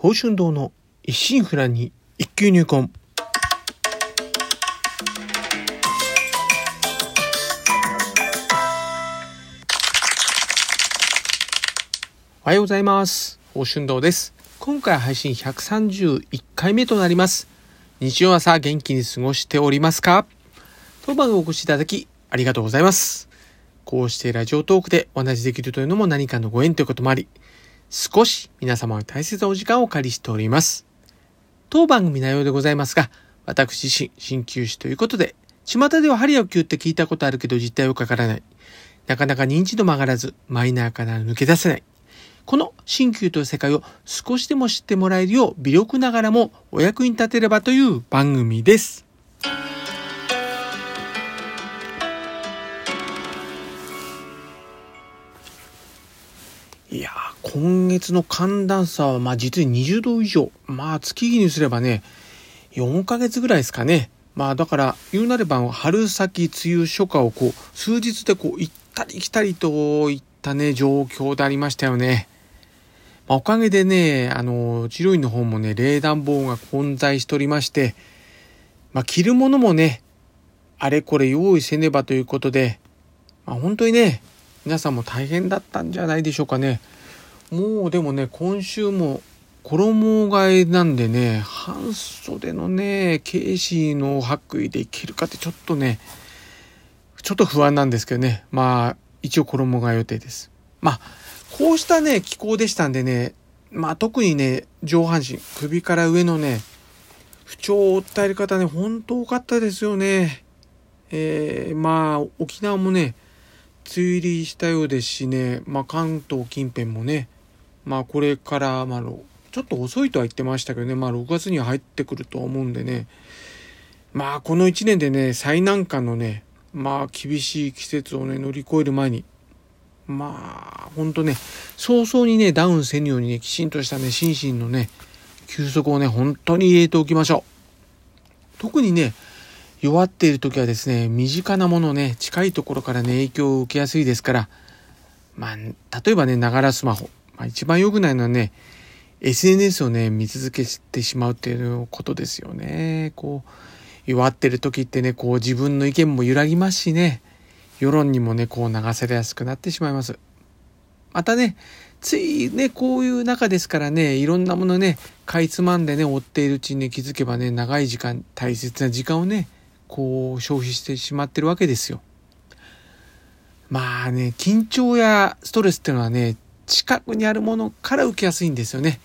宝春堂の一心不乱に一級入魂。おはようございます。宝春堂です。今回配信131回目となります。日曜朝元気に過ごしておりますか？当番をお越しいただきありがとうございます。こうしてラジオトークでお話しできるというのも何かのご縁ということもあり、少し皆様の大切なお時間をお借りしております。当番組内容でございますが、私自身、鍼灸師ということで、巷では針を灸って聞いたことあるけど実態をかからない。なかなか認知度も上がらず、マイナーから抜け出せない。この鍼灸という世界を少しでも知ってもらえるよう微力ながらもお役に立てればという番組です。いや、今月の寒暖差は、まあ実に20度以上。まあ月日にすればね、4ヶ月ぐらいですかね。まあだから、言うなれば春先、梅雨、初夏をこう、数日でこう、行ったり来たりといったね、状況でありましたよね。まあ、おかげでね、あの、治療院の方もね、冷暖房が混在しておりまして、まあ着るものもね、あれこれ用意せねばということで、まあ本当にね、皆さんも大変だったんじゃないでしょうかね。もうでもね、今週も衣替えなんでね、半袖のね、ケーシーの白衣でいけるかってちょっとね、ちょっと不安なんですけどね。まあ、一応衣替え予定です。まあ、こうしたね、気候でしたんでね、まあ特にね、上半身、首から上のね、不調を訴える方ね、本当多かったですよね。えー、まあ、沖縄もね、梅雨入りしたようですしね、まあ、関東近辺もね、まあ、これから、まあ、ちょっと遅いとは言ってましたけどね、まあ、6月には入ってくると思うんでね、まあ、この1年でね、最難関のね、まあ、厳しい季節をね、乗り越える前に、まあ、ほんとね、早々にね、ダウンせぬようにね、きちんとしたね、心身のね、休息をね、本当に入れておきましょう。特にね、弱っている時はですね、身近なものね、近いところからね、影響を受けやすいですから、まあ、例えばね、ながらスマホ。まあ、一番良くないのはね、SNS をね、見続けてしまうっていうことですよね。こう、弱ってる時ってね、こう自分の意見も揺らぎますしね、世論にもね、こう流されやすくなってしまいます。またね、ついね、こういう中ですからね、いろんなものね、かいつまんでね、追っているうちにね、気づけばね、長い時間、大切な時間をね、こう消費してしまってるわけですよ。まあね、緊張やストレスっていうのはね、近くにあるものから受けやすいんですよね。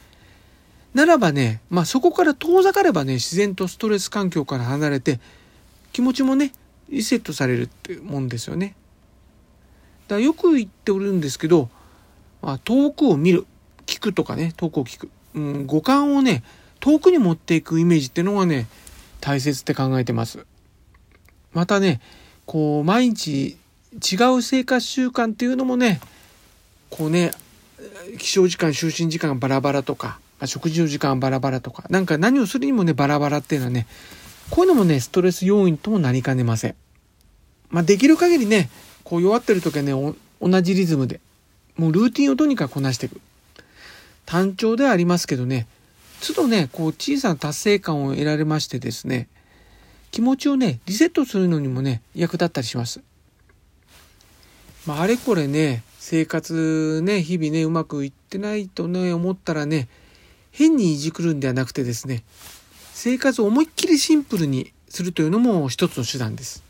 ならばね、まあそこから遠ざかればね、自然とストレス環境から離れて、気持ちもね、リセットされるってもんですよね。だからよく言っておるんですけど、まあ、遠くを見る、聞くとかね、遠くを聞く。うん、五感をね、遠くに持っていくイメージっていうのがね、大切って考えてます。またね、こう、毎日違う生活習慣っていうのもね、こうね、起床時間、就寝時間バラバラとか、食事の時間バラバラとか、なんか何をするにもね、バラバラっていうのはね、こういうのもね、ストレス要因ともなりかねません。まあ、できる限りね、こう弱ってる時はね、同じリズムで、もうルーティンをとにかくこなしていく。単調ではありますけどね、都度ね、こう小さな達成感を得られましてですね、気持ちをね、リセットするのにもね、役立ったりします。まあ、あれこれね、生活ね、日々ね、うまくいってないとね、思ったらね、変にいじくるんではなくてですね、生活を思いっきりシンプルにするというのも一つの手段です。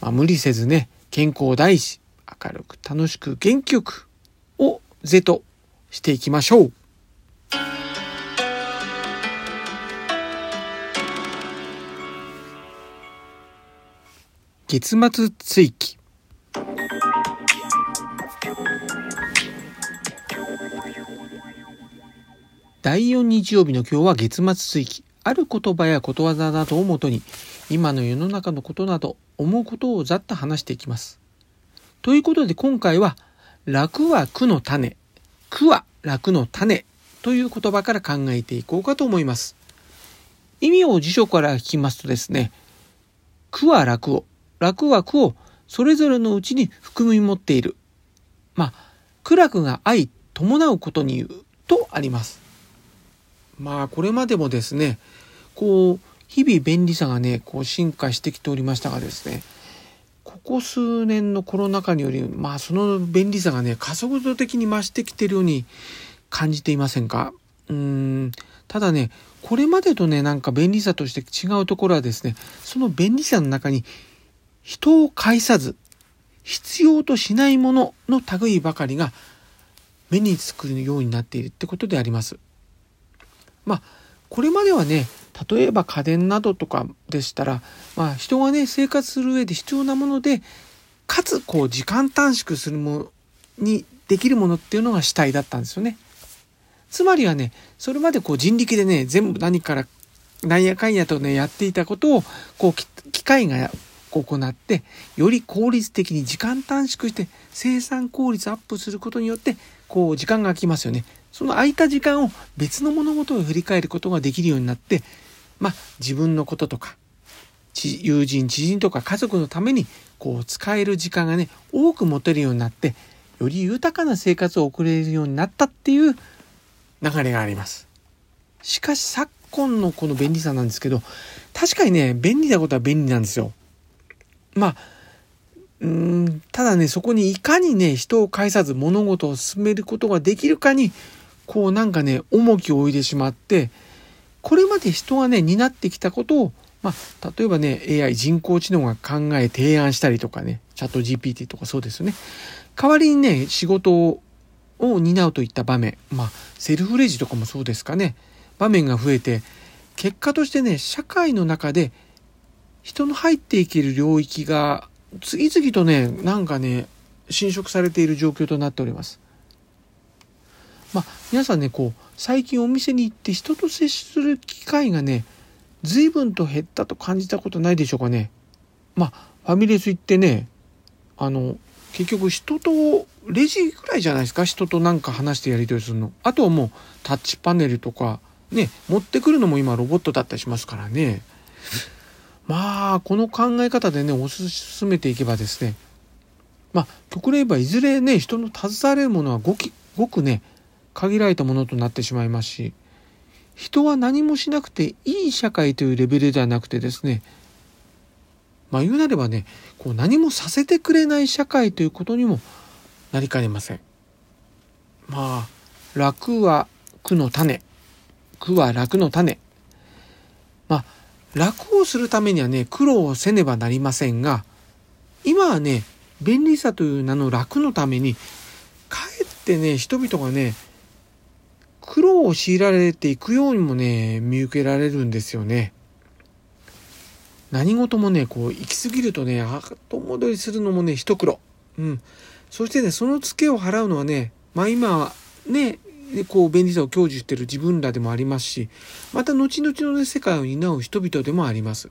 まあ、無理せずね、健康第一、明るく楽しく元気よくを是としていきましょう。月末追記。第4日曜日の今日は月末追記。ある言葉やことわざなどをもとに今の世の中のことなど思うことをざっと話していきます。ということで今回は楽は苦の種、苦は楽の種。という言葉から考えていこうかと思います。意味を辞書から聞きますとですね、苦は楽を、楽は苦をそれぞれのうちに含み持っている。まあ、苦楽が愛伴うことに言うとあります。まあこれまでもですね、こう、日々便利さがね、こう進化してきておりましたがですね、ここ数年のコロナ禍により、まあその便利さがね、加速度的に増してきてるように感じていませんか？うーん、ただね、これまでとね、なんか便利さとして違うところはですね、その便利さの中に人を介さず、必要としないものの類ばかりが目につくようになっているってことであります。まあ、これまではね、例えば家電などとかでしたら、まあ、人がね生活する上で必要なものでかつこう時間短縮するものにできるものっていうのが主体だったんですよね。つまりはねそれまでこう人力でね全部何からなんやかんやとねやっていたことをこう機械が行ってより効率的に時間短縮して生産効率アップすることによってこう時間が空きますよね。その空いた時間を別の物事を振り返ることができるようになってまあ、自分のこととか、友人、知人とか家族のために、こう、使える時間がね、多く持てるようになって、より豊かな生活を送れるようになったっていう流れがあります。しかし、昨今のこの便利さなんですけど、確かにね、便利なことは便利なんですよ。まあ、うん、ただね、そこにいかにね、人を介さず物事を進めることができるかに、こうなんかね、重きを置いてしまって、これまで人がね、担ってきたことを、まあ、例えばね、AI 人工知能が考え提案したりとかね、チャット GPT とかそうですよね。代わりにね、仕事を担うといった場面、まあ、セルフレジとかもそうですかね、場面が増えて、結果としてね、社会の中で人の入っていける領域が次々とね、なんかね、侵食されている状況となっております。まあ、皆さんね、こう、最近お店に行って人と接する機会がね、随分と減ったと感じたことないでしょうかね。まあ、ファミレス行ってね、あの、結局人と、レジぐらいじゃないですか？人となんか話してやり取りするの。あとはもうタッチパネルとか、ね、持ってくるのも今ロボットだったりしますからね。まあ、この考え方でね、推し進めていけばですね、まあ、極例言えばいずれね、人の携われるものはごきごくね、限られたものとなってしまいますし人は何もしなくていい社会というレベルではなくてですねまあ言うなればねこう何もさせてくれない社会ということにもなりかねません。まあ楽は苦の種苦は楽の種楽をするためにはね苦労をせねばなりませんが今はね便利さという名の楽のためにかえってね人々がね苦労を強いられていくようにもね、見受けられるんですよね。何事もね、こう、行き過ぎるとね、後戻りするのもね、一苦労。うん。そしてね、そのツケを払うのはね、まあ今はね、こう、便利さを享受している自分らでもありますし、また後々の、ね、世界を担う人々でもあります。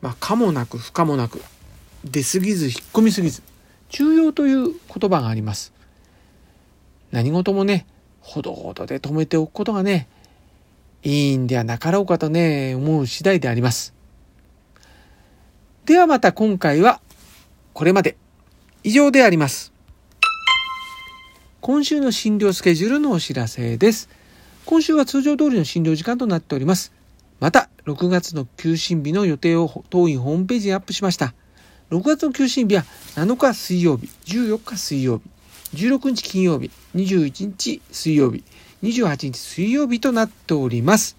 まあ、可もなく不可もなく、出過ぎず引っ込みすぎず、重要という言葉があります。何事もね、ほどほどで止めておくことがね、いいんではなかろうかとね、思う次第であります。ではまた今回はこれまで以上であります。今週の診療スケジュールのお知らせです。今週は通常通りの診療時間となっております。また、6月の休診日の予定を当院ホームページにアップしました。6月の休診日は7日水曜日、14日水曜日、16日金曜日、21日水曜日、28日水曜日となっております。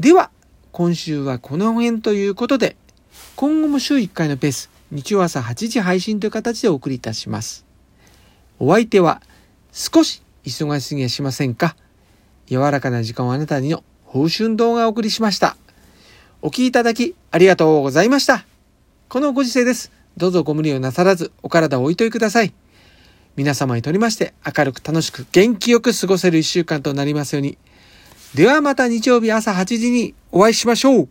では、今週はこの辺ということで、今後も週1回のペース、日曜朝8時配信という形でお送りいたします。お相手は、少し忙しすぎやしませんか？柔らかな時間をあなたにの報春動画をお送りしました。お聴きいただきありがとうございました。このご時世です。どうぞご無理をなさらずお体をおいといください。皆様にとりまして明るく楽しく元気よく過ごせる一週間となりますように。ではまた日曜日朝8時にお会いしましょう